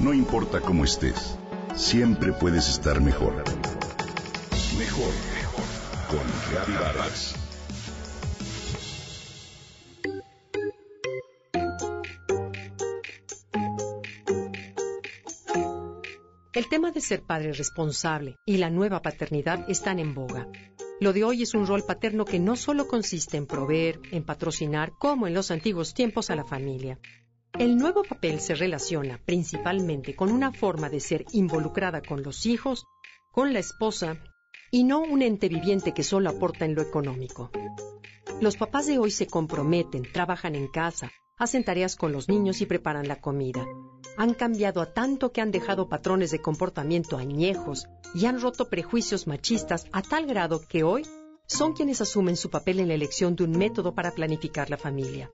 No importa cómo estés, siempre puedes estar mejor. Mejor, mejor. Con Reavivadas. El tema de ser padre responsable y la nueva paternidad están en boga. Lo de hoy es un rol paterno que no solo consiste en proveer, en patrocinar, como en los antiguos tiempos a la familia. El nuevo papel se relaciona principalmente con una forma de ser involucrada con los hijos, con la esposa, y no un ente viviente que solo aporta en lo económico. Los papás de hoy se comprometen, trabajan en casa, hacen tareas con los niños y preparan la comida. Han cambiado a tanto que han dejado patrones de comportamiento añejos y han roto prejuicios machistas a tal grado que hoy son quienes asumen su papel en la elección de un método para planificar la familia.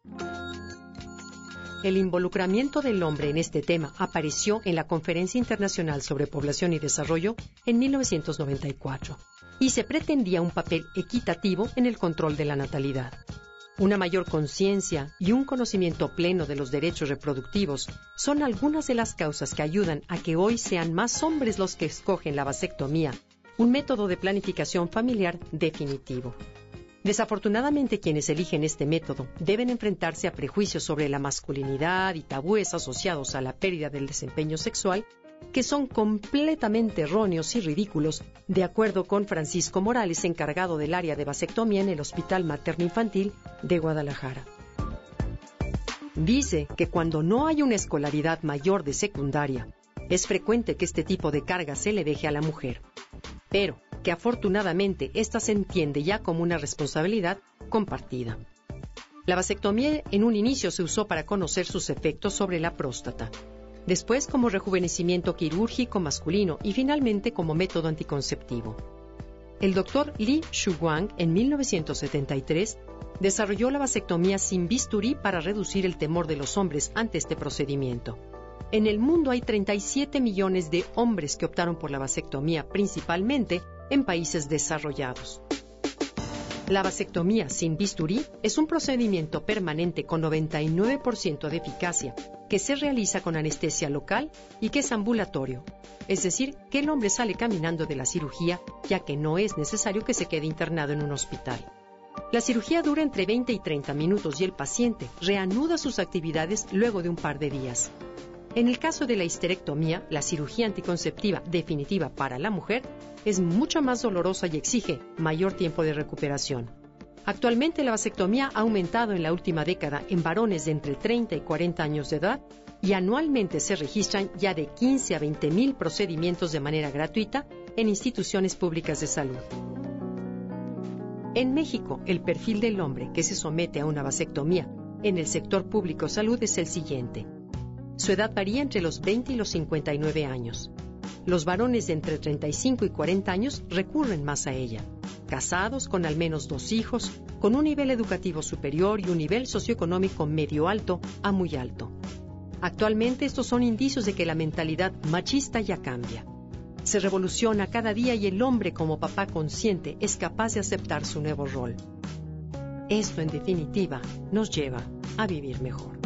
El involucramiento del hombre en este tema apareció en la Conferencia Internacional sobre Población y Desarrollo en 1994 y se pretendía un papel equitativo en el control de la natalidad. Una mayor conciencia y un conocimiento pleno de los derechos reproductivos son algunas de las causas que ayudan a que hoy sean más hombres los que escogen la vasectomía, un método de planificación familiar definitivo. Desafortunadamente quienes eligen este método deben enfrentarse a prejuicios sobre la masculinidad y tabúes asociados a la pérdida del desempeño sexual que son completamente erróneos y ridículos, de acuerdo con Francisco Morales, encargado del área de vasectomía en el Hospital Materno Infantil de Guadalajara. Dice que cuando no hay una escolaridad mayor de secundaria, es frecuente que este tipo de carga se le deje a la mujer, pero que afortunadamente esta se entiende ya como una responsabilidad compartida. La vasectomía en un inicio se usó para conocer sus efectos sobre la próstata, después como rejuvenecimiento quirúrgico masculino y finalmente como método anticonceptivo. El doctor Li Shuguang en 1973 desarrolló la vasectomía sin bisturí para reducir el temor de los hombres ante este procedimiento. En el mundo hay 37 millones de hombres que optaron por la vasectomía, principalmente en países desarrollados. La vasectomía sin bisturí es un procedimiento permanente con 99% de eficacia que se realiza con anestesia local y que es ambulatorio, es decir, que el hombre sale caminando de la cirugía ya que no es necesario que se quede internado en un hospital. La cirugía dura entre 20 y 30 minutos y el paciente reanuda sus actividades luego de un par de días. En el caso de la histerectomía, la cirugía anticonceptiva definitiva para la mujer es mucho más dolorosa y exige mayor tiempo de recuperación. Actualmente la vasectomía ha aumentado en la última década en varones de entre 30 y 40 años de edad y anualmente se registran ya de 15 a 20 mil procedimientos de manera gratuita en instituciones públicas de salud. En México, el perfil del hombre que se somete a una vasectomía en el sector público salud es el siguiente. Su edad varía entre los 20 y los 59 años. Los varones de entre 35 y 40 años recurren más a ella. Casados con al menos dos hijos, con un nivel educativo superior y un nivel socioeconómico medio alto a muy alto. Actualmente estos son indicios de que la mentalidad machista ya cambia. Se revoluciona cada día y el hombre como papá consciente es capaz de aceptar su nuevo rol. Esto en definitiva nos lleva a vivir mejor.